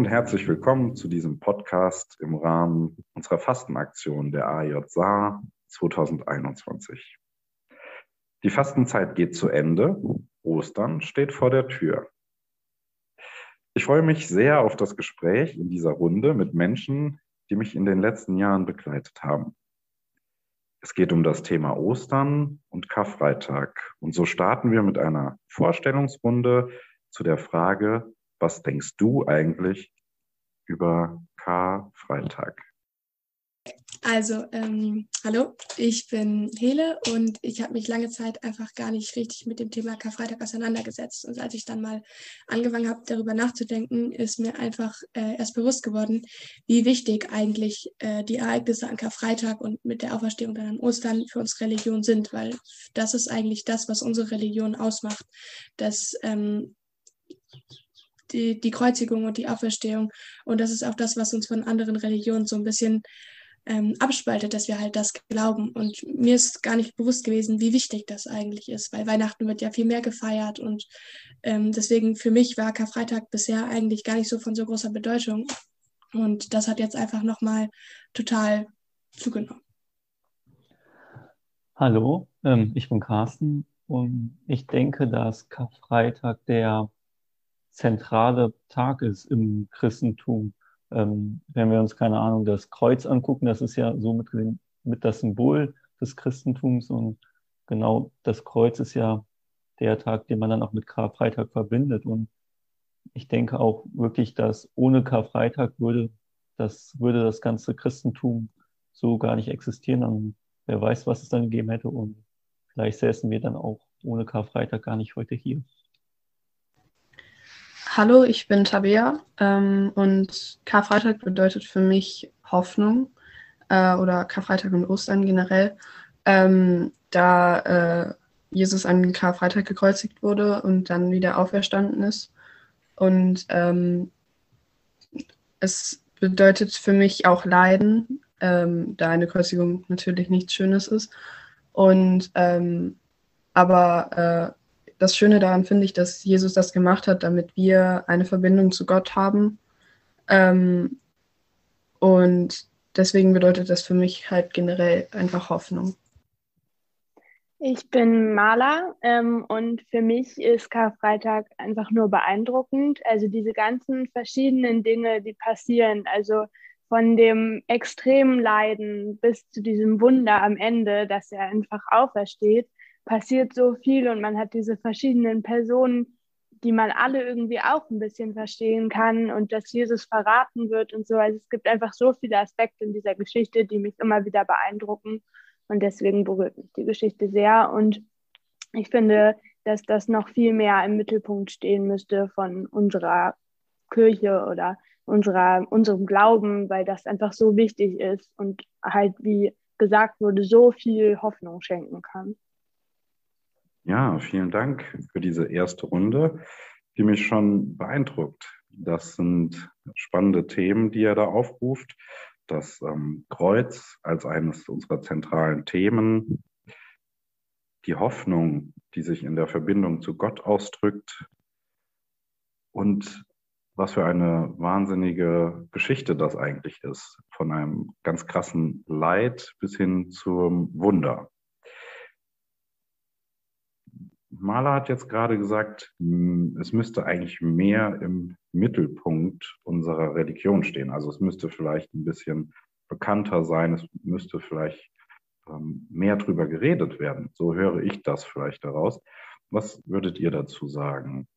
und herzlich willkommen zu diesem Podcast im Rahmen unserer Fastenaktion der AJ Saar 2021. Die Fastenzeit geht zu Ende. Ostern steht vor der Tür. Ich freue mich sehr auf das Gespräch in dieser Runde mit Menschen, die mich in den letzten Jahren begleitet haben. Es geht um das Thema Ostern und Karfreitag. Und so starten wir mit einer Vorstellungsrunde zu der Frage, was denkst du eigentlich über Karfreitag? Also, ähm, hallo, ich bin Hele und ich habe mich lange Zeit einfach gar nicht richtig mit dem Thema Karfreitag auseinandergesetzt. Und als ich dann mal angefangen habe, darüber nachzudenken, ist mir einfach äh, erst bewusst geworden, wie wichtig eigentlich äh, die Ereignisse an Karfreitag und mit der Auferstehung dann an Ostern für unsere Religion sind, weil das ist eigentlich das, was unsere Religion ausmacht, dass ähm, die, die Kreuzigung und die Auferstehung. Und das ist auch das, was uns von anderen Religionen so ein bisschen ähm, abspaltet, dass wir halt das glauben. Und mir ist gar nicht bewusst gewesen, wie wichtig das eigentlich ist, weil Weihnachten wird ja viel mehr gefeiert und ähm, deswegen für mich war Karfreitag bisher eigentlich gar nicht so von so großer Bedeutung. Und das hat jetzt einfach nochmal total zugenommen. Hallo, ähm, ich bin Carsten und ich denke, dass Karfreitag der zentrale Tag ist im Christentum. Ähm, wenn wir uns, keine Ahnung, das Kreuz angucken, das ist ja so mit, mit das Symbol des Christentums und genau das Kreuz ist ja der Tag, den man dann auch mit Karfreitag verbindet. Und ich denke auch wirklich, dass ohne Karfreitag würde das, würde das ganze Christentum so gar nicht existieren. Und wer weiß, was es dann gegeben hätte. Und vielleicht säßen wir dann auch ohne Karfreitag gar nicht heute hier. Hallo, ich bin Tabea ähm, und Karfreitag bedeutet für mich Hoffnung äh, oder Karfreitag und Ostern generell, ähm, da äh, Jesus an Karfreitag gekreuzigt wurde und dann wieder auferstanden ist. Und ähm, es bedeutet für mich auch Leiden, ähm, da eine Kreuzigung natürlich nichts Schönes ist. Und ähm, aber äh, das Schöne daran finde ich, dass Jesus das gemacht hat, damit wir eine Verbindung zu Gott haben. Ähm, und deswegen bedeutet das für mich halt generell einfach Hoffnung. Ich bin Maler ähm, und für mich ist Karfreitag einfach nur beeindruckend. Also diese ganzen verschiedenen Dinge, die passieren, also von dem extremen Leiden bis zu diesem Wunder am Ende, dass er einfach aufersteht passiert so viel und man hat diese verschiedenen Personen, die man alle irgendwie auch ein bisschen verstehen kann und dass Jesus verraten wird und so. Also es gibt einfach so viele Aspekte in dieser Geschichte, die mich immer wieder beeindrucken und deswegen berührt mich die Geschichte sehr und ich finde, dass das noch viel mehr im Mittelpunkt stehen müsste von unserer Kirche oder unserer, unserem Glauben, weil das einfach so wichtig ist und halt, wie gesagt wurde, so viel Hoffnung schenken kann. Ja, vielen Dank für diese erste Runde, die mich schon beeindruckt. Das sind spannende Themen, die er da aufruft. Das ähm, Kreuz als eines unserer zentralen Themen, die Hoffnung, die sich in der Verbindung zu Gott ausdrückt und was für eine wahnsinnige Geschichte das eigentlich ist, von einem ganz krassen Leid bis hin zum Wunder. Mahler hat jetzt gerade gesagt, hm, es müsste eigentlich mehr im Mittelpunkt unserer Religion stehen. Also es müsste vielleicht ein bisschen bekannter sein, es müsste vielleicht ähm, mehr darüber geredet werden. So höre ich das vielleicht daraus. Was würdet ihr dazu sagen?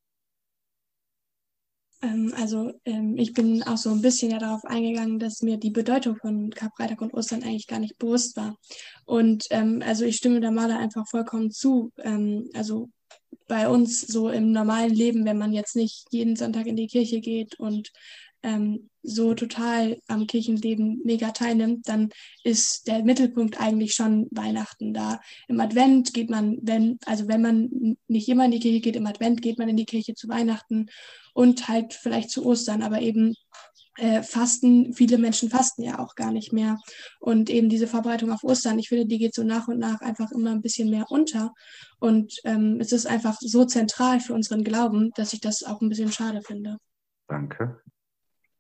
Ähm, also ähm, ich bin auch so ein bisschen ja darauf eingegangen, dass mir die Bedeutung von Karfreitag und Ostern eigentlich gar nicht bewusst war. Und ähm, also ich stimme der Maler einfach vollkommen zu. Also bei uns so im normalen Leben, wenn man jetzt nicht jeden Sonntag in die Kirche geht und ähm, so total am Kirchenleben mega teilnimmt, dann ist der Mittelpunkt eigentlich schon Weihnachten da. Im Advent geht man, wenn, also wenn man nicht immer in die Kirche geht, im Advent geht man in die Kirche zu Weihnachten und halt vielleicht zu Ostern, aber eben äh, fasten, viele Menschen fasten ja auch gar nicht mehr. Und eben diese Verbreitung auf Ostern, ich finde, die geht so nach und nach einfach immer ein bisschen mehr unter. Und ähm, es ist einfach so zentral für unseren Glauben, dass ich das auch ein bisschen schade finde. Danke.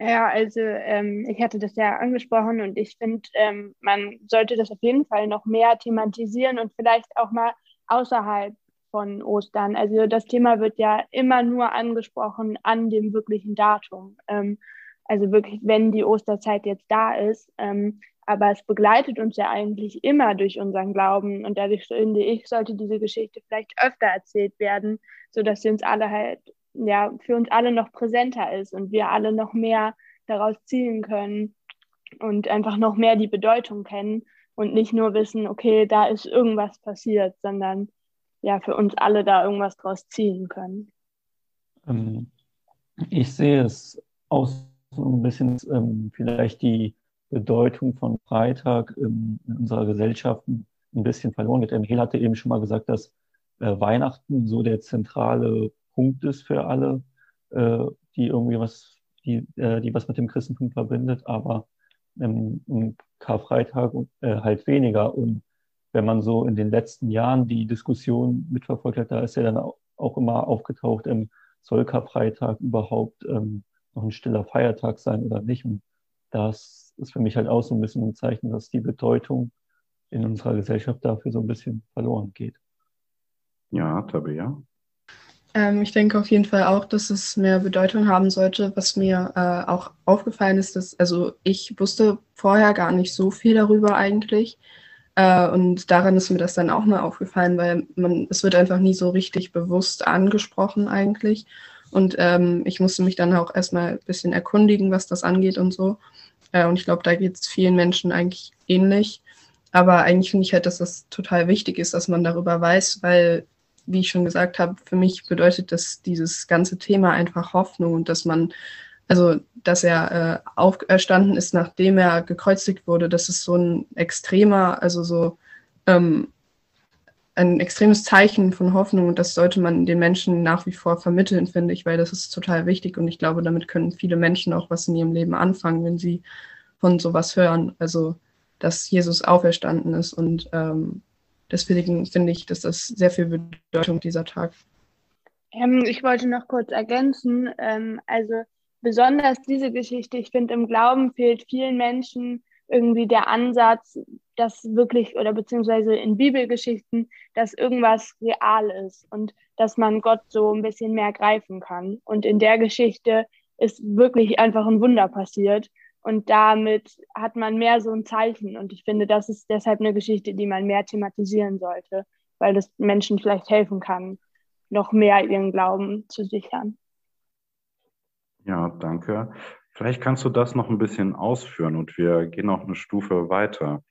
Ja, also ähm, ich hatte das ja angesprochen und ich finde, ähm, man sollte das auf jeden Fall noch mehr thematisieren und vielleicht auch mal außerhalb von Ostern. Also das Thema wird ja immer nur angesprochen an dem wirklichen Datum. Ähm, also wirklich, wenn die Osterzeit jetzt da ist. Ähm, aber es begleitet uns ja eigentlich immer durch unseren Glauben und dadurch finde ich, sollte diese Geschichte vielleicht öfter erzählt werden, sodass sie uns alle halt ja, für uns alle noch präsenter ist und wir alle noch mehr daraus ziehen können und einfach noch mehr die Bedeutung kennen und nicht nur wissen, okay, da ist irgendwas passiert, sondern ja, für uns alle da irgendwas draus ziehen können. Ähm, ich sehe es aus so ein bisschen ähm, vielleicht die Bedeutung von Freitag in, in unserer Gesellschaft ein bisschen verloren geht. Emil hatte eben schon mal gesagt, dass äh, Weihnachten so der zentrale Punkt ist für alle, äh, die irgendwie was, die, äh, die was mit dem Christentum verbindet, aber im, im Karfreitag äh, halt weniger. Und wenn man so in den letzten Jahren die Diskussion mitverfolgt hat, da ist ja dann auch, auch immer aufgetaucht, ähm, soll Karfreitag überhaupt ähm, noch ein stiller Feiertag sein oder nicht? Und das ist für mich halt auch so ein bisschen ein Zeichen, dass die Bedeutung in unserer Gesellschaft dafür so ein bisschen verloren geht. Ja, Tabea. Ähm, ich denke auf jeden Fall auch, dass es mehr Bedeutung haben sollte. Was mir äh, auch aufgefallen ist, dass, also ich wusste vorher gar nicht so viel darüber eigentlich. Äh, und daran ist mir das dann auch mal aufgefallen, weil man, es wird einfach nie so richtig bewusst angesprochen eigentlich. Und ähm, ich musste mich dann auch erstmal ein bisschen erkundigen, was das angeht und so. Äh, und ich glaube, da geht es vielen Menschen eigentlich ähnlich. Aber eigentlich finde ich halt, dass das total wichtig ist, dass man darüber weiß, weil wie ich schon gesagt habe, für mich bedeutet das dieses ganze Thema einfach Hoffnung und dass man, also dass er äh, auferstanden ist, nachdem er gekreuzigt wurde, das ist so ein extremer, also so ähm, ein extremes Zeichen von Hoffnung und das sollte man den Menschen nach wie vor vermitteln, finde ich, weil das ist total wichtig und ich glaube, damit können viele Menschen auch was in ihrem Leben anfangen, wenn sie von sowas hören. Also, dass Jesus auferstanden ist und ähm, Deswegen finde ich, dass das sehr viel Bedeutung dieser Tag. Ähm, ich wollte noch kurz ergänzen, ähm, also besonders diese Geschichte, ich finde, im Glauben fehlt vielen Menschen irgendwie der Ansatz, dass wirklich, oder beziehungsweise in Bibelgeschichten, dass irgendwas real ist und dass man Gott so ein bisschen mehr greifen kann. Und in der Geschichte ist wirklich einfach ein Wunder passiert. Und damit hat man mehr so ein Zeichen. Und ich finde, das ist deshalb eine Geschichte, die man mehr thematisieren sollte, weil das Menschen vielleicht helfen kann, noch mehr ihren Glauben zu sichern. Ja, danke. Vielleicht kannst du das noch ein bisschen ausführen und wir gehen noch eine Stufe weiter.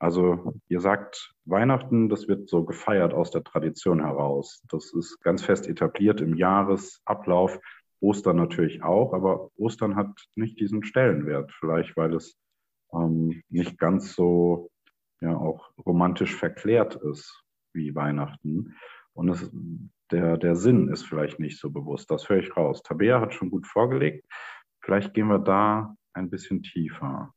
Also ihr sagt, Weihnachten, das wird so gefeiert aus der Tradition heraus. Das ist ganz fest etabliert im Jahresablauf. Ostern natürlich auch, aber Ostern hat nicht diesen Stellenwert, vielleicht weil es ähm, nicht ganz so ja auch romantisch verklärt ist wie Weihnachten. Und es, der, der Sinn ist vielleicht nicht so bewusst. Das höre ich raus. Tabea hat schon gut vorgelegt. Vielleicht gehen wir da ein bisschen tiefer.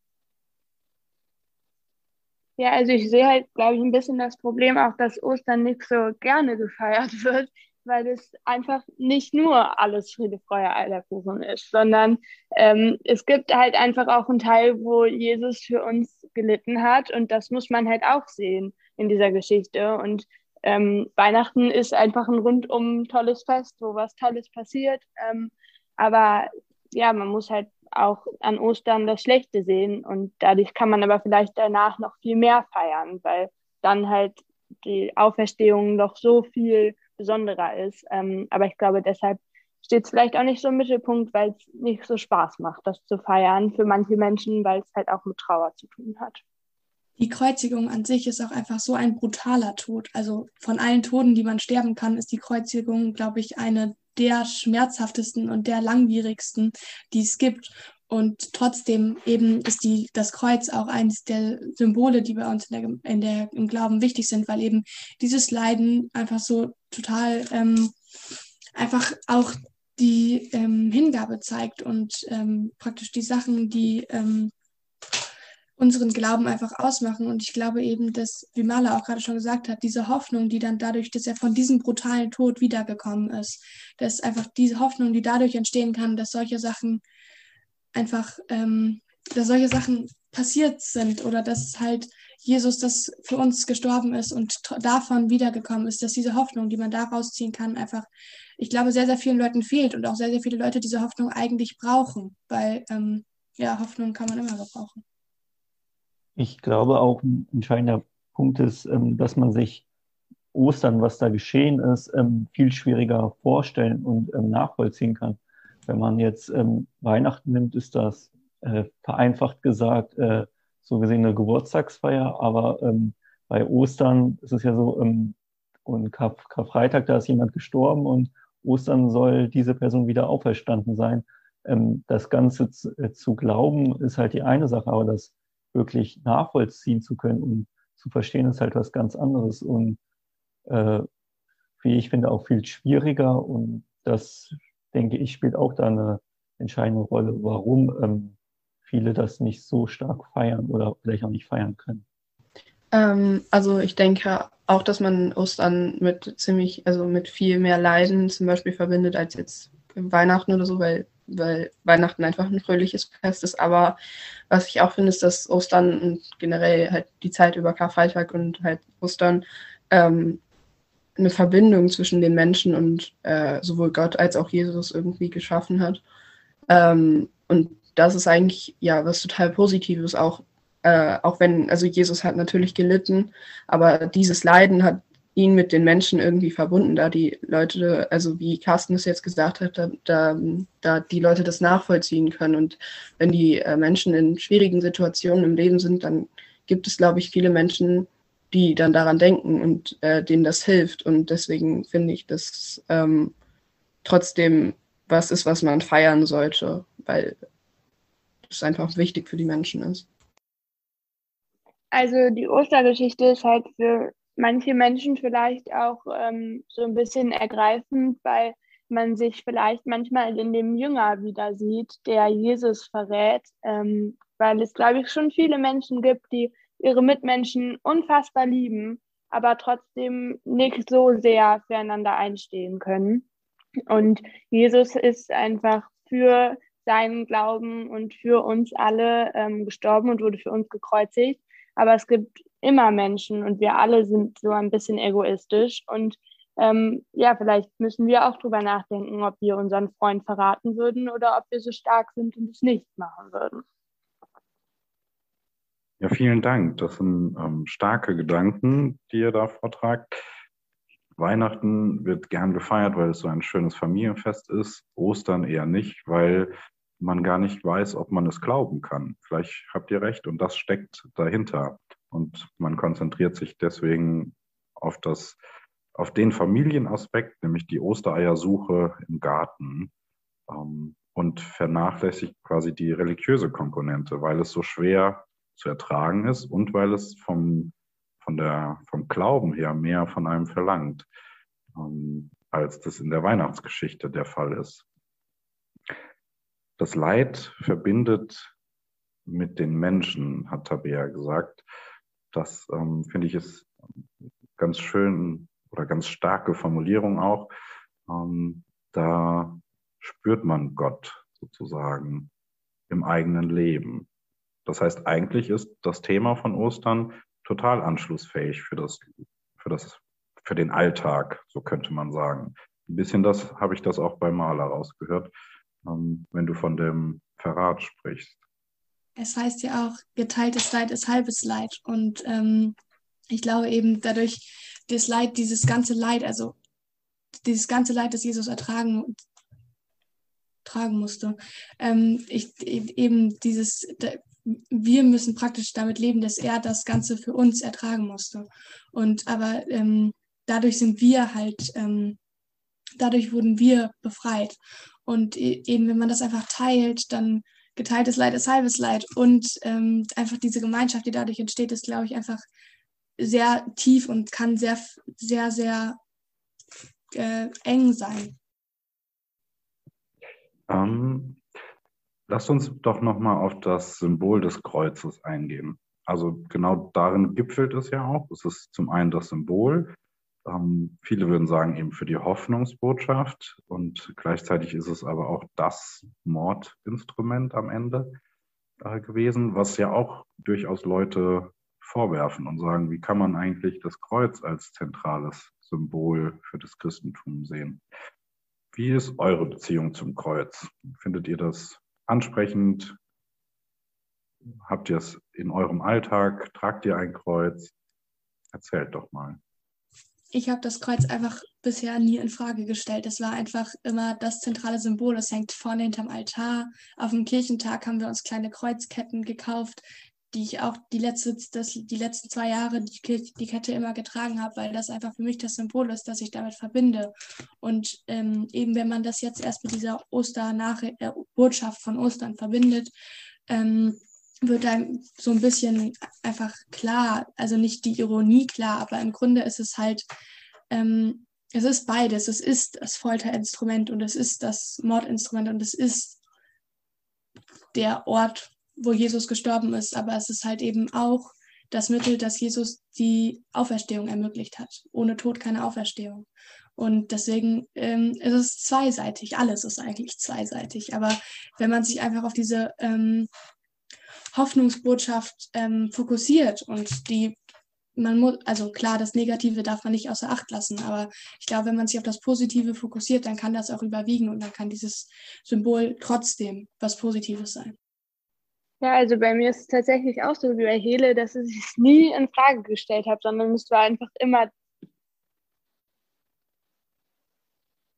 Ja, also ich sehe halt, glaube ich, ein bisschen das Problem auch, dass Ostern nicht so gerne gefeiert wird weil es einfach nicht nur alles Friede, Freude, Eierkuchen ist, sondern ähm, es gibt halt einfach auch einen Teil, wo Jesus für uns gelitten hat und das muss man halt auch sehen in dieser Geschichte. Und ähm, Weihnachten ist einfach ein rundum tolles Fest, wo was Tolles passiert, ähm, aber ja, man muss halt auch an Ostern das Schlechte sehen und dadurch kann man aber vielleicht danach noch viel mehr feiern, weil dann halt die Auferstehung noch so viel besonderer ist. Ähm, aber ich glaube, deshalb steht es vielleicht auch nicht so im Mittelpunkt, weil es nicht so Spaß macht, das zu feiern für manche Menschen, weil es halt auch mit Trauer zu tun hat. Die Kreuzigung an sich ist auch einfach so ein brutaler Tod. Also von allen Toten, die man sterben kann, ist die Kreuzigung, glaube ich, eine der schmerzhaftesten und der langwierigsten, die es gibt. Und trotzdem eben ist die, das Kreuz auch eines der Symbole, die bei uns in der, in der, im Glauben wichtig sind, weil eben dieses Leiden einfach so total ähm, einfach auch die ähm, Hingabe zeigt und ähm, praktisch die Sachen, die ähm, unseren Glauben einfach ausmachen. Und ich glaube eben, dass, wie Maler auch gerade schon gesagt hat, diese Hoffnung, die dann dadurch, dass er von diesem brutalen Tod wiedergekommen ist, dass einfach diese Hoffnung, die dadurch entstehen kann, dass solche Sachen einfach, ähm, dass solche Sachen passiert sind oder dass halt Jesus das für uns gestorben ist und davon wiedergekommen ist, dass diese Hoffnung, die man daraus ziehen kann, einfach, ich glaube, sehr, sehr vielen Leuten fehlt und auch sehr, sehr viele Leute diese Hoffnung eigentlich brauchen, weil ähm, ja, Hoffnung kann man immer gebrauchen. Ich glaube auch ein entscheidender Punkt ist, ähm, dass man sich Ostern, was da geschehen ist, ähm, viel schwieriger vorstellen und ähm, nachvollziehen kann. Wenn man jetzt Weihnachten nimmt, ist das äh, vereinfacht gesagt äh, so gesehen eine Geburtstagsfeier, aber ähm, bei Ostern ist es ja so, ähm, und Kar Karfreitag, da ist jemand gestorben und Ostern soll diese Person wieder auferstanden sein. Ähm, das Ganze zu, äh, zu, glauben ist halt die eine Sache, aber das wirklich nachvollziehen zu können und zu verstehen ist halt was ganz anderes. Und äh, wie ich finde auch viel schwieriger. Und das denke ich spielt auch da eine entscheidende Rolle, warum ähm, viele das nicht so stark feiern oder vielleicht auch nicht feiern können? Ähm, also ich denke auch, dass man Ostern mit ziemlich, also mit viel mehr Leiden zum Beispiel verbindet als jetzt Weihnachten oder so, weil, weil Weihnachten einfach ein fröhliches Fest ist. Aber was ich auch finde, ist, dass Ostern und generell halt die Zeit über Karfreitag und halt Ostern ähm, eine Verbindung zwischen den Menschen und äh, sowohl Gott als auch Jesus irgendwie geschaffen hat. Ähm, und das ist eigentlich ja was total Positives, auch, äh, auch wenn, also Jesus hat natürlich gelitten, aber dieses Leiden hat ihn mit den Menschen irgendwie verbunden, da die Leute, also wie Carsten es jetzt gesagt hat, da, da, da die Leute das nachvollziehen können. Und wenn die äh, Menschen in schwierigen Situationen im Leben sind, dann gibt es, glaube ich, viele Menschen, die dann daran denken und äh, denen das hilft. Und deswegen finde ich, dass ähm, trotzdem was ist, was man feiern sollte, weil es einfach wichtig für die Menschen ist. Also die Ostergeschichte ist halt für manche Menschen vielleicht auch ähm, so ein bisschen ergreifend, weil man sich vielleicht manchmal in dem Jünger wieder sieht, der Jesus verrät, ähm, weil es, glaube ich, schon viele Menschen gibt, die ihre Mitmenschen unfassbar lieben, aber trotzdem nicht so sehr füreinander einstehen können. Und Jesus ist einfach für seinen Glauben und für uns alle ähm, gestorben und wurde für uns gekreuzigt. Aber es gibt immer Menschen und wir alle sind so ein bisschen egoistisch. Und ähm, ja, vielleicht müssen wir auch drüber nachdenken, ob wir unseren Freund verraten würden oder ob wir so stark sind und es nicht machen würden. Ja, vielen Dank. Das sind ähm, starke Gedanken, die ihr da vortragt. Weihnachten wird gern gefeiert, weil es so ein schönes Familienfest ist. Ostern eher nicht, weil man gar nicht weiß, ob man es glauben kann. Vielleicht habt ihr recht und das steckt dahinter. Und man konzentriert sich deswegen auf das, auf den Familienaspekt, nämlich die Ostereiersuche im Garten ähm, und vernachlässigt quasi die religiöse Komponente, weil es so schwer zu ertragen ist und weil es vom, von der, vom Glauben her mehr von einem verlangt, ähm, als das in der Weihnachtsgeschichte der Fall ist das Leid verbindet mit den Menschen, hat Tabea gesagt. Das ähm, finde ich ist ganz schön oder ganz starke Formulierung auch. Ähm, da spürt man Gott sozusagen im eigenen Leben. Das heißt, eigentlich ist das Thema von Ostern total anschlussfähig für das, für das, für den Alltag, so könnte man sagen. Ein bisschen das habe ich das auch bei Maler rausgehört ähm, wenn du von dem Verrat sprichst. Es heißt ja auch, geteiltes Leid ist halbes Leid. Und ähm, ich glaube eben dadurch, das Leid, dieses ganze Leid, also dieses ganze Leid, das Jesus ertragen tragen musste, ähm, ich, eben dieses, wir müssen praktisch damit leben, dass er das Ganze für uns ertragen musste. Und aber ähm, dadurch sind wir halt, ähm, dadurch wurden wir befreit. Und e-, eben, wenn man das einfach teilt, dann geteiltes Leid ist halbes Leid. Und ähm, einfach diese Gemeinschaft, die dadurch entsteht, ist, glaube ich, einfach sehr tief und kann sehr, sehr, sehr äh, eng sein. Ähm, lasst uns doch nochmal auf das Symbol des Kreuzes eingehen. Also genau darin gipfelt es ja auch. Es ist zum einen das Symbol, Ähm, viele würden sagen, eben für die Hoffnungsbotschaft und gleichzeitig ist es aber auch das Mordinstrument am Ende äh, gewesen, was ja auch durchaus Leute vorwerfen und sagen, wie kann man eigentlich das Kreuz als zentrales Symbol für das Christentum sehen? Wie ist eure Beziehung zum Kreuz? Findet ihr das ansprechend? Habt ihr es in eurem Alltag? Tragt ihr ein Kreuz? Erzählt doch mal ich habe das Kreuz einfach bisher nie in Frage gestellt. Es war einfach immer das zentrale Symbol. Es hängt vorne hinterm Altar. Auf dem Kirchentag haben wir uns kleine Kreuzketten gekauft, die ich auch die, letzte, das, die letzten zwei Jahre die, die Kette immer getragen habe, weil das einfach für mich das Symbol ist, das ich damit verbinde. Und ähm, eben wenn man das jetzt erst mit dieser Oster-Botschaft äh, von Ostern verbindet, ähm, wird dann so ein bisschen einfach klar, also nicht die Ironie klar, aber im Grunde ist es halt, ähm, es ist beides. Es ist das Folterinstrument und es ist das Mordinstrument und es ist der Ort, wo Jesus gestorben ist, aber es ist halt eben auch das Mittel, dass Jesus die Auferstehung ermöglicht hat. Ohne Tod keine Auferstehung. Und deswegen ähm, ist es zweiseitig. Alles ist eigentlich zweiseitig. Aber wenn man sich einfach auf diese ähm, Hoffnungsbotschaft ähm, fokussiert und die man muss, also klar, das Negative darf man nicht außer Acht lassen, aber ich glaube, wenn man sich auf das Positive fokussiert, dann kann das auch überwiegen und dann kann dieses Symbol trotzdem was Positives sein. Ja, also bei mir ist es tatsächlich auch so wie bei Hele, dass ich es nie in Frage gestellt habe, sondern es war einfach immer,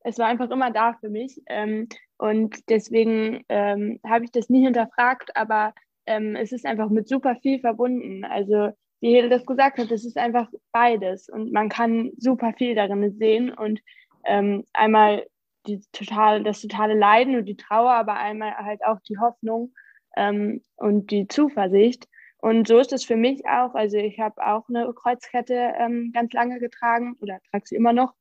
es war einfach immer da für mich. Ähm, und deswegen ähm, habe ich das nie hinterfragt, aber ähm, es ist einfach mit super viel verbunden. Also wie Hede das gesagt hat, es ist einfach beides und man kann super viel darin sehen und ähm, einmal die total, das totale Leiden und die Trauer, aber einmal halt auch die Hoffnung ähm, und die Zuversicht. Und so ist es für mich auch. Also ich habe auch eine Kreuzkette ähm, ganz lange getragen oder trage sie immer noch.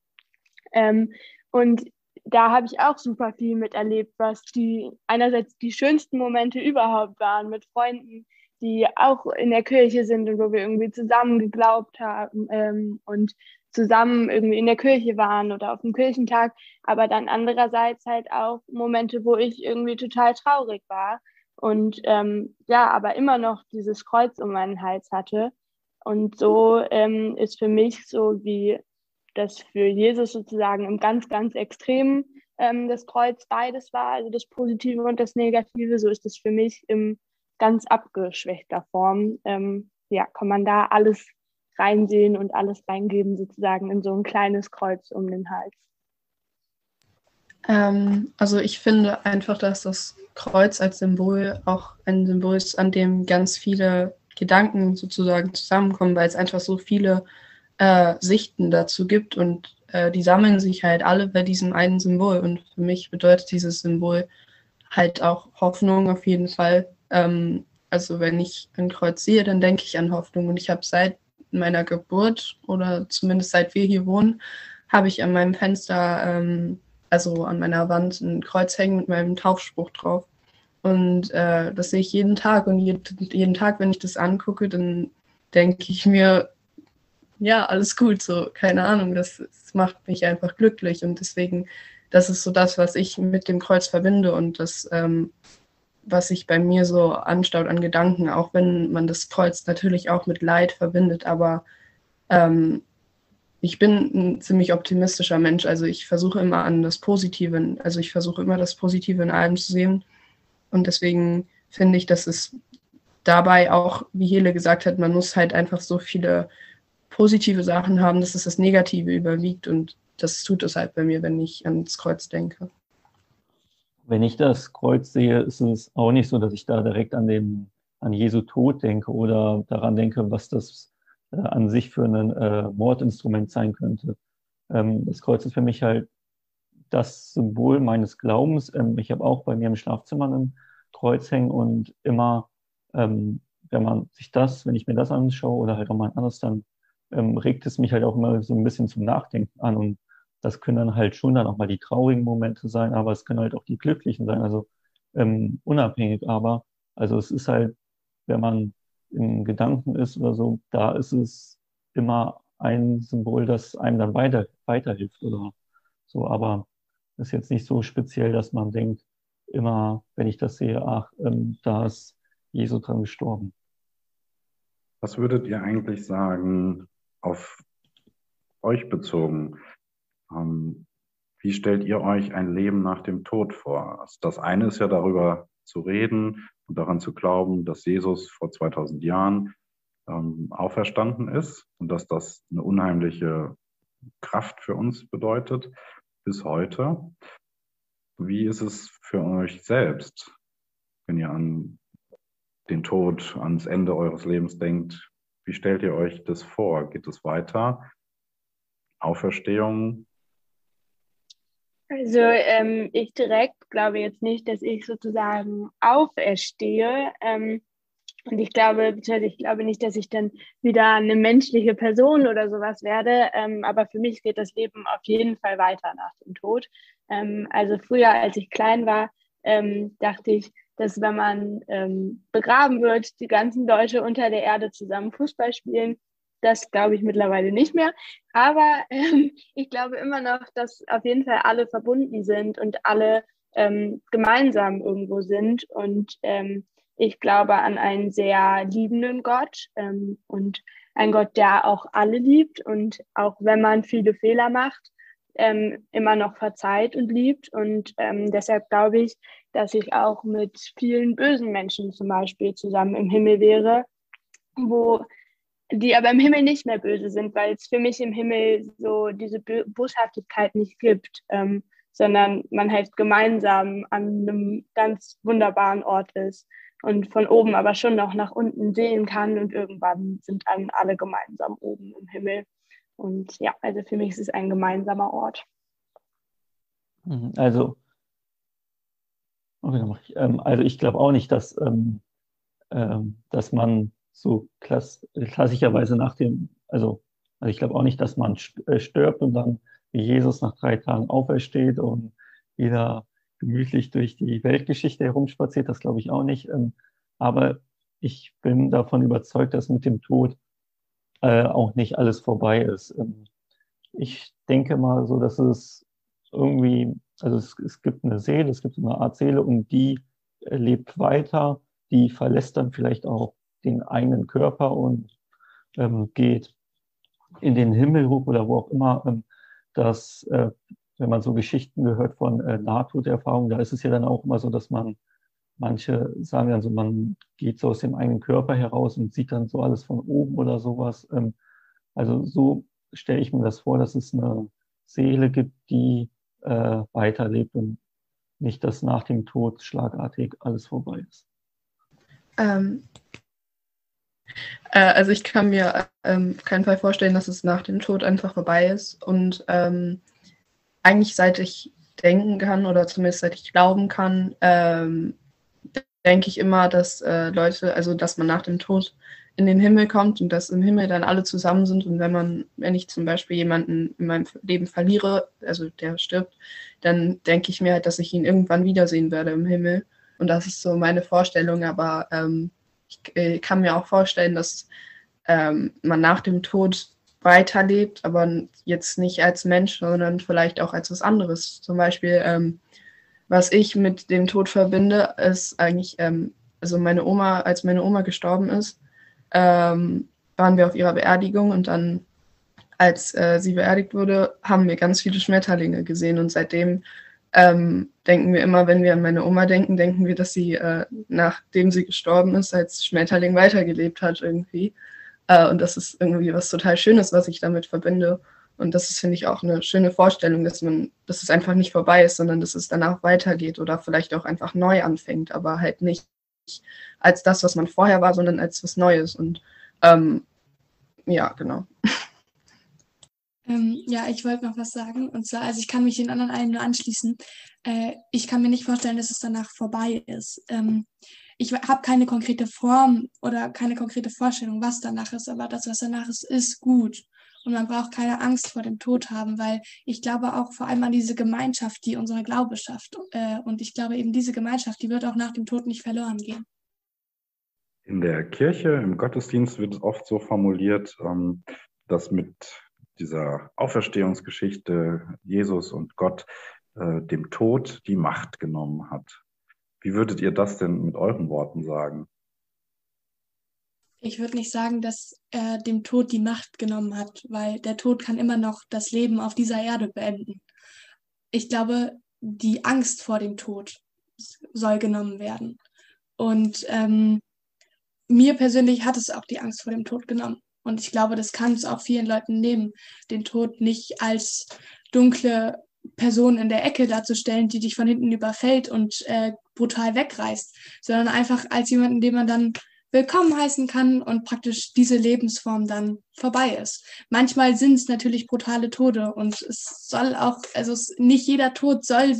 Ähm, und da habe ich auch super viel miterlebt, was die einerseits die schönsten Momente überhaupt waren mit Freunden, die auch in der Kirche sind und wo wir irgendwie zusammen geglaubt haben ähm, und zusammen irgendwie in der Kirche waren oder auf dem Kirchentag, aber dann andererseits halt auch Momente, wo ich irgendwie total traurig war und ähm, ja, aber immer noch dieses Kreuz um meinen Hals hatte. Und so ähm, ist für mich so wie dass für Jesus sozusagen im ganz, ganz Extremen ähm, das Kreuz beides war, also das Positive und das Negative. So ist es für mich in ganz abgeschwächter Form. Ähm, ja, kann man da alles reinsehen und alles reingeben, sozusagen in so ein kleines Kreuz um den Hals. Ähm, also ich finde einfach, dass das Kreuz als Symbol auch ein Symbol ist, an dem ganz viele Gedanken sozusagen zusammenkommen, weil es einfach so viele äh, Sichten dazu gibt und äh, die sammeln sich halt alle bei diesem einen Symbol. Und für mich bedeutet dieses Symbol halt auch Hoffnung auf jeden Fall. Ähm, also wenn ich ein Kreuz sehe, dann denke ich an Hoffnung. Und ich habe seit meiner Geburt oder zumindest seit wir hier wohnen, habe ich an meinem Fenster, ähm, also an meiner Wand, ein Kreuz hängen mit meinem Taufspruch drauf. Und äh, das sehe ich jeden Tag. Und jeden Tag, wenn ich das angucke, dann denke ich mir, ja, alles gut, so, keine Ahnung, das, das, macht mich einfach glücklich und deswegen, das ist so das, was ich mit dem Kreuz verbinde und das, ähm, was sich bei mir so anstaut an Gedanken, auch wenn man das Kreuz natürlich auch mit Leid verbindet, aber ähm, ich bin ein ziemlich optimistischer Mensch, also ich versuche immer an das Positive, also ich versuche immer das Positive in allem zu sehen. Und deswegen finde ich, dass es dabei auch, wie Hele gesagt hat, man muss halt einfach so viele positive Sachen haben, dass es das Negative überwiegt. Und das tut es halt bei mir, wenn ich ans Kreuz denke. Wenn ich das Kreuz sehe, ist es auch nicht so, dass ich da direkt an den an Jesu Tod denke oder daran denke, was das äh, an sich für ein äh, Mordinstrument sein könnte. Ähm, das Kreuz ist für mich halt das Symbol meines Glaubens. Ähm, ich habe auch bei mir im Schlafzimmer ein Kreuz hängen und immer, ähm, wenn man sich das, wenn ich mir das anschaue oder halt auch mal anderes, dann ähm, regt es mich halt auch immer so ein bisschen zum Nachdenken an. Und das können dann halt schon dann auch mal die traurigen Momente sein, aber es können halt auch die glücklichen sein, also ähm, unabhängig. Aber, also es ist halt, wenn man in Gedanken ist oder so, da ist es immer ein Symbol, das einem dann weiter, weiterhilft oder so. Aber es ist jetzt nicht so speziell, dass man denkt, immer, wenn ich das sehe, ach, ähm, da ist Jesu dran gestorben. Was würdet ihr eigentlich sagen, auf euch bezogen? Ähm, wie stellt ihr euch ein Leben nach dem Tod vor? Also das eine ist ja darüber zu reden und daran zu glauben, dass Jesus vor 2000 Jahren ähm, auferstanden ist und dass das eine unheimliche Kraft für uns bedeutet bis heute. Wie ist es für euch selbst, wenn ihr an den Tod, ans Ende eures Lebens denkt? Wie stellt ihr euch das vor? Geht es weiter? Auferstehung? Also ähm, ich direkt glaube jetzt nicht, dass ich sozusagen auferstehe. Ähm, und ich glaube, ich glaube nicht, dass ich dann wieder eine menschliche Person oder sowas werde. Ähm, aber für mich geht das Leben auf jeden Fall weiter nach dem Tod. Ähm, also früher, als ich klein war, ähm, dachte ich, dass wenn man ähm, begraben wird, die ganzen Leute unter der Erde zusammen Fußball spielen. Das glaube ich mittlerweile nicht mehr. Aber ähm, ich glaube immer noch, dass auf jeden Fall alle verbunden sind und alle ähm, gemeinsam irgendwo sind. Und ähm, ich glaube an einen sehr liebenden Gott ähm, und einen Gott, der auch alle liebt und auch wenn man viele Fehler macht, ähm, immer noch verzeiht und liebt. Und ähm, deshalb glaube ich, dass ich auch mit vielen bösen Menschen zum Beispiel zusammen im Himmel wäre, wo die aber im Himmel nicht mehr böse sind, weil es für mich im Himmel so diese Boshaftigkeit nicht gibt, ähm, sondern man halt gemeinsam an einem ganz wunderbaren Ort ist und von oben aber schon noch nach unten sehen kann und irgendwann sind dann alle gemeinsam oben im Himmel. Und ja, also für mich ist es ein gemeinsamer Ort. Mhm, also, ich, ähm, also ich glaube auch nicht, dass, ähm, ähm, dass man so klass klassischerweise nach dem, also, also ich glaube auch nicht, dass man äh, stirbt und dann wie Jesus nach drei Tagen aufersteht und wieder gemütlich durch die Weltgeschichte herumspaziert, das glaube ich auch nicht. Ähm, aber ich bin davon überzeugt, dass mit dem Tod äh, auch nicht alles vorbei ist. Ähm, ich denke mal so, dass es irgendwie, also es, es gibt eine Seele, es gibt eine Art Seele und die lebt weiter, die verlässt dann vielleicht auch den eigenen Körper und ähm, geht in den Himmel hoch oder wo auch immer. Ähm, dass, äh, wenn man so Geschichten gehört von äh, Nahtoderfahrungen, da ist es ja dann auch immer so, dass man Manche sagen dann so, man geht so aus dem eigenen Körper heraus und sieht dann so alles von oben oder sowas. Ähm, also so stelle ich mir das vor, dass es eine Seele gibt, die äh, weiterlebt und nicht, dass nach dem Tod schlagartig alles vorbei ist. Ähm, äh, also ich kann mir ähm, auf keinen Fall vorstellen, dass es nach dem Tod einfach vorbei ist. Und ähm, eigentlich seit ich denken kann oder zumindest seit ich glauben kann, ähm, denke ich immer, dass äh, Leute, also dass man nach dem Tod in den Himmel kommt und dass im Himmel dann alle zusammen sind. Und wenn man, wenn ich zum Beispiel jemanden in meinem Leben verliere, also der stirbt, dann denke ich mir halt, dass ich ihn irgendwann wiedersehen werde im Himmel. Und das ist so meine Vorstellung. Aber ähm, ich äh, kann mir auch vorstellen, dass ähm, man nach dem Tod weiterlebt, aber jetzt nicht als Mensch, sondern vielleicht auch als was anderes. Zum Beispiel ähm, was ich mit dem Tod verbinde, ist eigentlich, ähm, also meine Oma, als meine Oma gestorben ist, ähm, waren wir auf ihrer Beerdigung und dann, als äh, sie beerdigt wurde, haben wir ganz viele Schmetterlinge gesehen und seitdem ähm, denken wir immer, wenn wir an meine Oma denken, denken wir, dass sie, äh, nachdem sie gestorben ist, als Schmetterling weitergelebt hat irgendwie. Äh, und das ist irgendwie was total Schönes, was ich damit verbinde. Und das ist, finde ich, auch eine schöne Vorstellung, dass man, dass es einfach nicht vorbei ist, sondern dass es danach weitergeht oder vielleicht auch einfach neu anfängt, aber halt nicht als das, was man vorher war, sondern als was Neues. Und ähm, ja, genau. Ähm, ja, ich wollte noch was sagen. Und zwar, also ich kann mich den anderen allen nur anschließen. Äh, ich kann mir nicht vorstellen, dass es danach vorbei ist. Ähm, ich habe keine konkrete Form oder keine konkrete Vorstellung, was danach ist, aber das, was danach ist, ist gut. Und man braucht keine Angst vor dem Tod haben, weil ich glaube auch vor allem an diese Gemeinschaft, die unsere Glaube schafft. Äh, und ich glaube eben, diese Gemeinschaft, die wird auch nach dem Tod nicht verloren gehen. In der Kirche, im Gottesdienst wird es oft so formuliert, ähm, dass mit dieser Auferstehungsgeschichte Jesus und Gott äh, dem Tod die Macht genommen hat. Wie würdet ihr das denn mit euren Worten sagen? Ich würde nicht sagen, dass er dem Tod die Macht genommen hat, weil der Tod kann immer noch das Leben auf dieser Erde beenden. Ich glaube, die Angst vor dem Tod soll genommen werden. Und ähm, mir persönlich hat es auch die Angst vor dem Tod genommen. Und ich glaube, das kann es auch vielen Leuten nehmen, den Tod nicht als dunkle Person in der Ecke darzustellen, die dich von hinten überfällt und äh, brutal wegreißt, sondern einfach als jemanden, den man dann willkommen heißen kann und praktisch diese Lebensform dann vorbei ist. Manchmal sind es natürlich brutale Tode und es soll auch, also es, nicht jeder Tod soll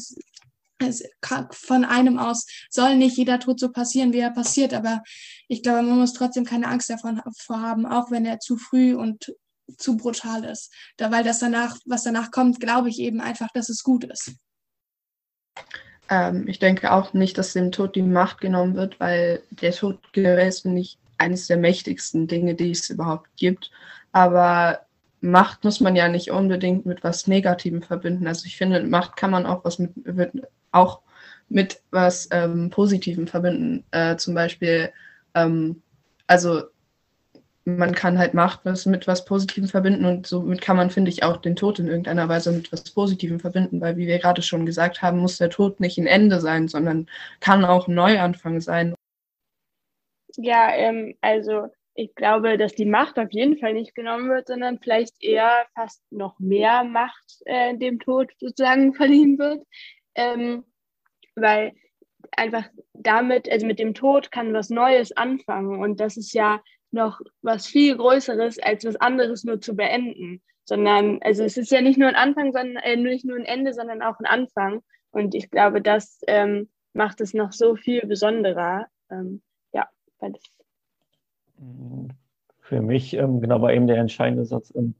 von einem aus soll nicht jeder Tod so passieren, wie er passiert, aber ich glaube, man muss trotzdem keine Angst davon haben, auch wenn er zu früh und zu brutal ist. Da, weil das danach, was danach kommt, glaube ich eben einfach, dass es gut ist. Ähm, ich denke auch nicht, dass dem Tod die Macht genommen wird, weil der Tod generell ist, finde ich, eines der mächtigsten Dinge, die es überhaupt gibt. Aber Macht muss man ja nicht unbedingt mit was Negativem verbinden. Also ich finde, Macht kann man auch was mit, auch mit was ähm, Positivem verbinden. Äh, zum Beispiel, ähm, also man kann halt Macht mit was Positivem verbinden und somit kann man, finde ich, auch den Tod in irgendeiner Weise mit was Positivem verbinden, weil, wie wir gerade schon gesagt haben, muss der Tod nicht ein Ende sein, sondern kann auch ein Neuanfang sein. Ja, ähm, also ich glaube, dass die Macht auf jeden Fall nicht genommen wird, sondern vielleicht eher fast noch mehr Macht äh, dem Tod sozusagen verliehen wird. Ähm, weil einfach damit, also mit dem Tod kann was Neues anfangen und das ist ja noch was viel Größeres, als was anderes nur zu beenden. Sondern, also es ist ja nicht nur ein Anfang, sondern äh, nicht nur ein Ende, sondern auch ein Anfang. Und ich glaube, das ähm, macht es noch so viel besonderer. Ähm, ja, weil das für mich, ähm, genau, war eben der entscheidende Satz, ähm,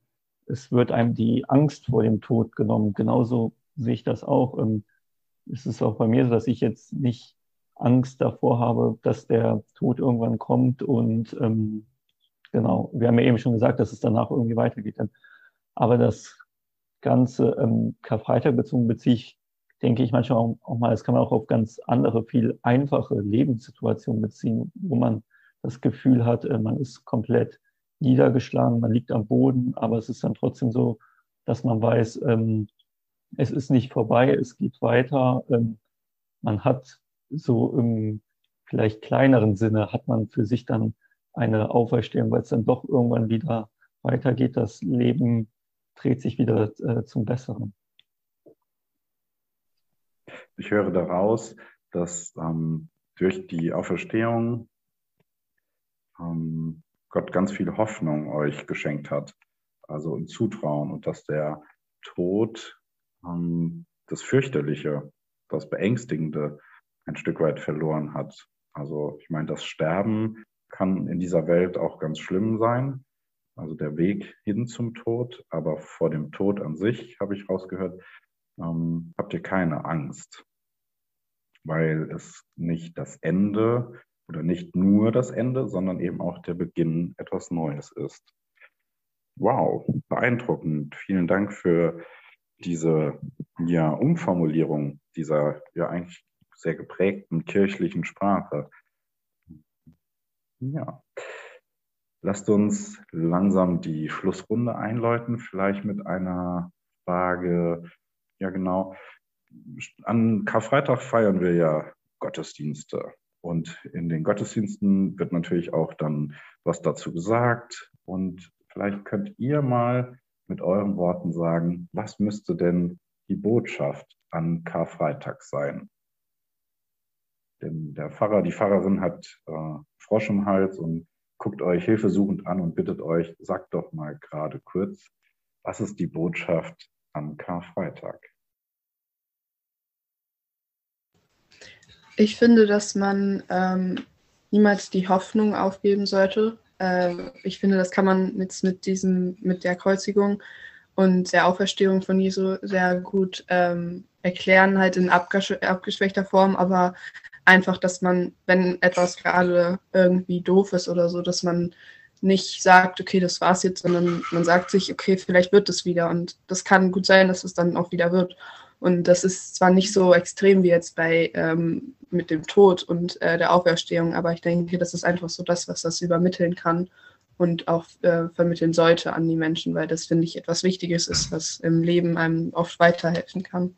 es wird einem die Angst vor dem Tod genommen. Genauso sehe ich das auch. Ähm, es ist auch bei mir so, dass ich jetzt nicht Angst davor habe, dass der Tod irgendwann kommt. Und ähm, genau, wir haben ja eben schon gesagt, dass es danach irgendwie weitergeht. Aber das ganze ähm, Karfreitag bezogen beziehe ich, denke ich manchmal auch, auch mal, das kann man auch auf ganz andere, viel einfache Lebenssituationen beziehen, wo man das Gefühl hat, äh, man ist komplett niedergeschlagen, man liegt am Boden, aber es ist dann trotzdem so, dass man weiß, ähm, es ist nicht vorbei, es geht weiter. Ähm, man hat so im vielleicht kleineren Sinne, hat man für sich dann eine Auferstehung, weil es dann doch irgendwann wieder weitergeht. Das Leben dreht sich wieder äh, zum Besseren. Ich höre daraus, dass ähm, durch die Auferstehung ähm, Gott ganz viel Hoffnung euch geschenkt hat, also ein Zutrauen und dass der Tod ähm, das Fürchterliche, das Beängstigende ein Stück weit verloren hat. Also ich meine, das Sterben kann in dieser Welt auch ganz schlimm sein, also der Weg hin zum Tod, aber vor dem Tod an sich, habe ich rausgehört, ähm, habt ihr keine Angst, weil es nicht das Ende oder nicht nur das Ende, sondern eben auch der Beginn etwas Neues ist. Wow, beeindruckend. Vielen Dank für diese ja, Umformulierung dieser ja eigentlich sehr geprägten kirchlichen Sprache. Ja. Lasst uns langsam die Schlussrunde einläuten, vielleicht mit einer Frage. Ja, genau. An Karfreitag feiern wir ja Gottesdienste. Und in den Gottesdiensten wird natürlich auch dann was dazu gesagt. Und vielleicht könnt ihr mal mit euren Worten sagen, was müsste denn die Botschaft an Karfreitag sein? Denn der Pfarrer, die Pfarrerin hat äh, Frosch im Hals und guckt euch hilfesuchend an und bittet euch, sagt doch mal gerade kurz, was ist die Botschaft an Karfreitag? Ich finde, dass man ähm, niemals die Hoffnung aufgeben sollte. Äh, ich finde, das kann man jetzt mit diesem, mit der Kreuzigung und der Auferstehung von Jesu sehr gut ähm, erklären, halt in abgesch abgeschwächter Form, aber einfach, dass man, wenn etwas gerade irgendwie doof ist oder so, dass man nicht sagt, okay, das war's jetzt, sondern man sagt sich, okay, vielleicht wird es wieder. Und das kann gut sein, dass es dann auch wieder wird. Und das ist zwar nicht so extrem wie jetzt bei ähm, mit dem Tod und äh, der Auferstehung, aber ich denke, das ist einfach so das, was das übermitteln kann und auch äh, vermitteln sollte an die Menschen, weil das, finde ich, etwas Wichtiges ist, was im Leben einem oft weiterhelfen kann.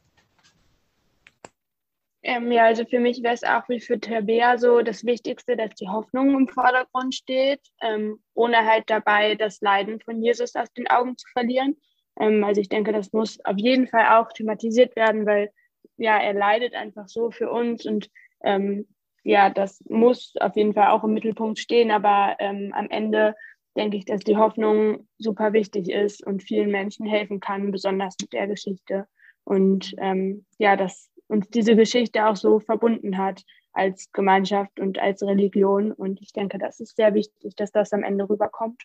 Ähm, ja, also für mich wäre es auch wie für Tabea so das Wichtigste, dass die Hoffnung im Vordergrund steht, ähm, ohne halt dabei das Leiden von Jesus aus den Augen zu verlieren. Ähm, also ich denke, das muss auf jeden Fall auch thematisiert werden, weil ja, er leidet einfach so für uns und ähm, ja, das muss auf jeden Fall auch im Mittelpunkt stehen, aber ähm, am Ende denke ich, dass die Hoffnung super wichtig ist und vielen Menschen helfen kann, besonders mit der Geschichte. Und ähm, ja, dass uns diese Geschichte auch so verbunden hat als Gemeinschaft und als Religion. Und ich denke, das ist sehr wichtig, dass das am Ende rüberkommt.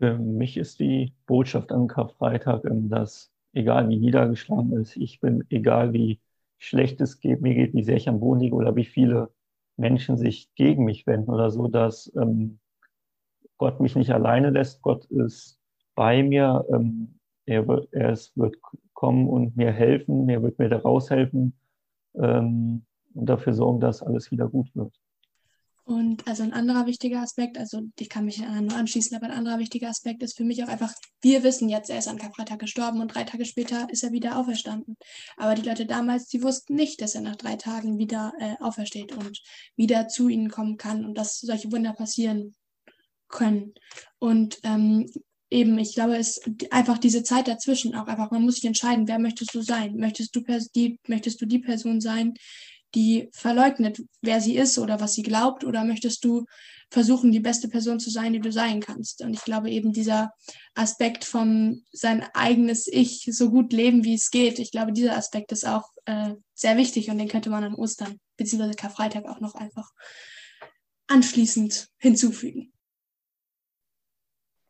Für mich ist die Botschaft am Karfreitag, dass egal wie niedergeschlagen ist, ich bin, egal wie schlecht es geht, mir geht, wie sehr ich am Boden liege oder wie viele Menschen sich gegen mich wenden oder so, dass ähm, Gott mich nicht alleine lässt. Gott ist bei mir. Ähm, er, wird, er ist, wird kommen und mir helfen, er wird mir da raushelfen ähm, und dafür sorgen, dass alles wieder gut wird. Und also ein anderer wichtiger Aspekt, also ich kann mich nur anschließen, aber ein anderer wichtiger Aspekt ist für mich auch einfach, wir wissen jetzt, er ist an Karfreitag gestorben und drei Tage später ist er wieder auferstanden. Aber die Leute damals, die wussten nicht, dass er nach drei Tagen wieder äh, aufersteht und wieder zu ihnen kommen kann und dass solche Wunder passieren können. Und ähm, eben, ich glaube, es ist einfach diese Zeit dazwischen auch einfach, man muss sich entscheiden, wer möchtest du sein? Möchtest du, die, möchtest du die Person sein, die verleugnet, wer sie ist oder was sie glaubt, oder möchtest du versuchen, die beste Person zu sein, die du sein kannst? Und ich glaube eben dieser Aspekt vom sein eigenes Ich so gut leben, wie es geht, ich glaube, dieser Aspekt ist auch äh, sehr wichtig und den könnte man an Ostern bzw. Karfreitag auch noch einfach anschließend hinzufügen.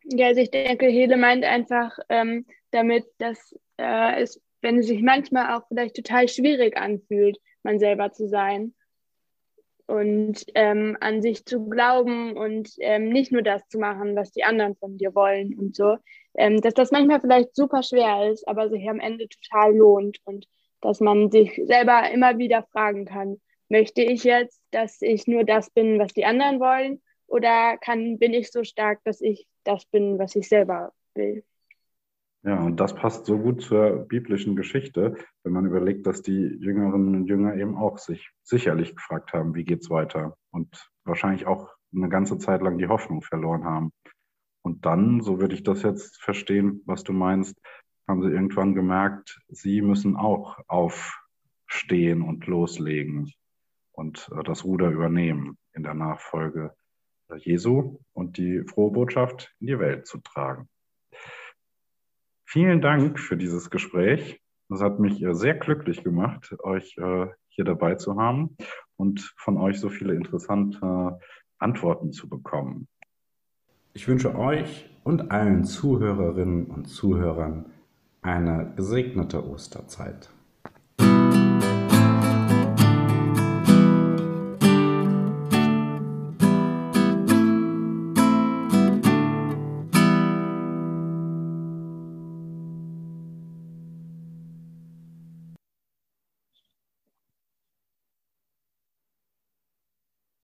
Ja, also ich denke, Hele meint einfach ähm, damit, dass äh, es, wenn es sich manchmal auch vielleicht total schwierig anfühlt, man selber zu sein und ähm, an sich zu glauben und ähm, nicht nur das zu machen, was die anderen von dir wollen und so, ähm, dass das manchmal vielleicht super schwer ist, aber sich am Ende total lohnt und dass man sich selber immer wieder fragen kann, möchte ich jetzt, dass ich nur das bin, was die anderen wollen oder kann, bin ich so stark, dass ich das bin, was ich selber will? Ja, und das passt so gut zur biblischen Geschichte, wenn man überlegt, dass die Jüngerinnen und Jünger eben auch sich sicherlich gefragt haben, wie geht's weiter? Und wahrscheinlich auch eine ganze Zeit lang die Hoffnung verloren haben. Und dann, so würde ich das jetzt verstehen, was du meinst, haben sie irgendwann gemerkt, sie müssen auch aufstehen und loslegen und äh, das Ruder übernehmen in der Nachfolge Jesu und die frohe Botschaft in die Welt zu tragen. Vielen Dank für dieses Gespräch. Es hat mich äh, sehr glücklich gemacht, euch äh, hier dabei zu haben und von euch so viele interessante Antworten zu bekommen. Ich wünsche euch und allen Zuhörerinnen und Zuhörern eine gesegnete Osterzeit.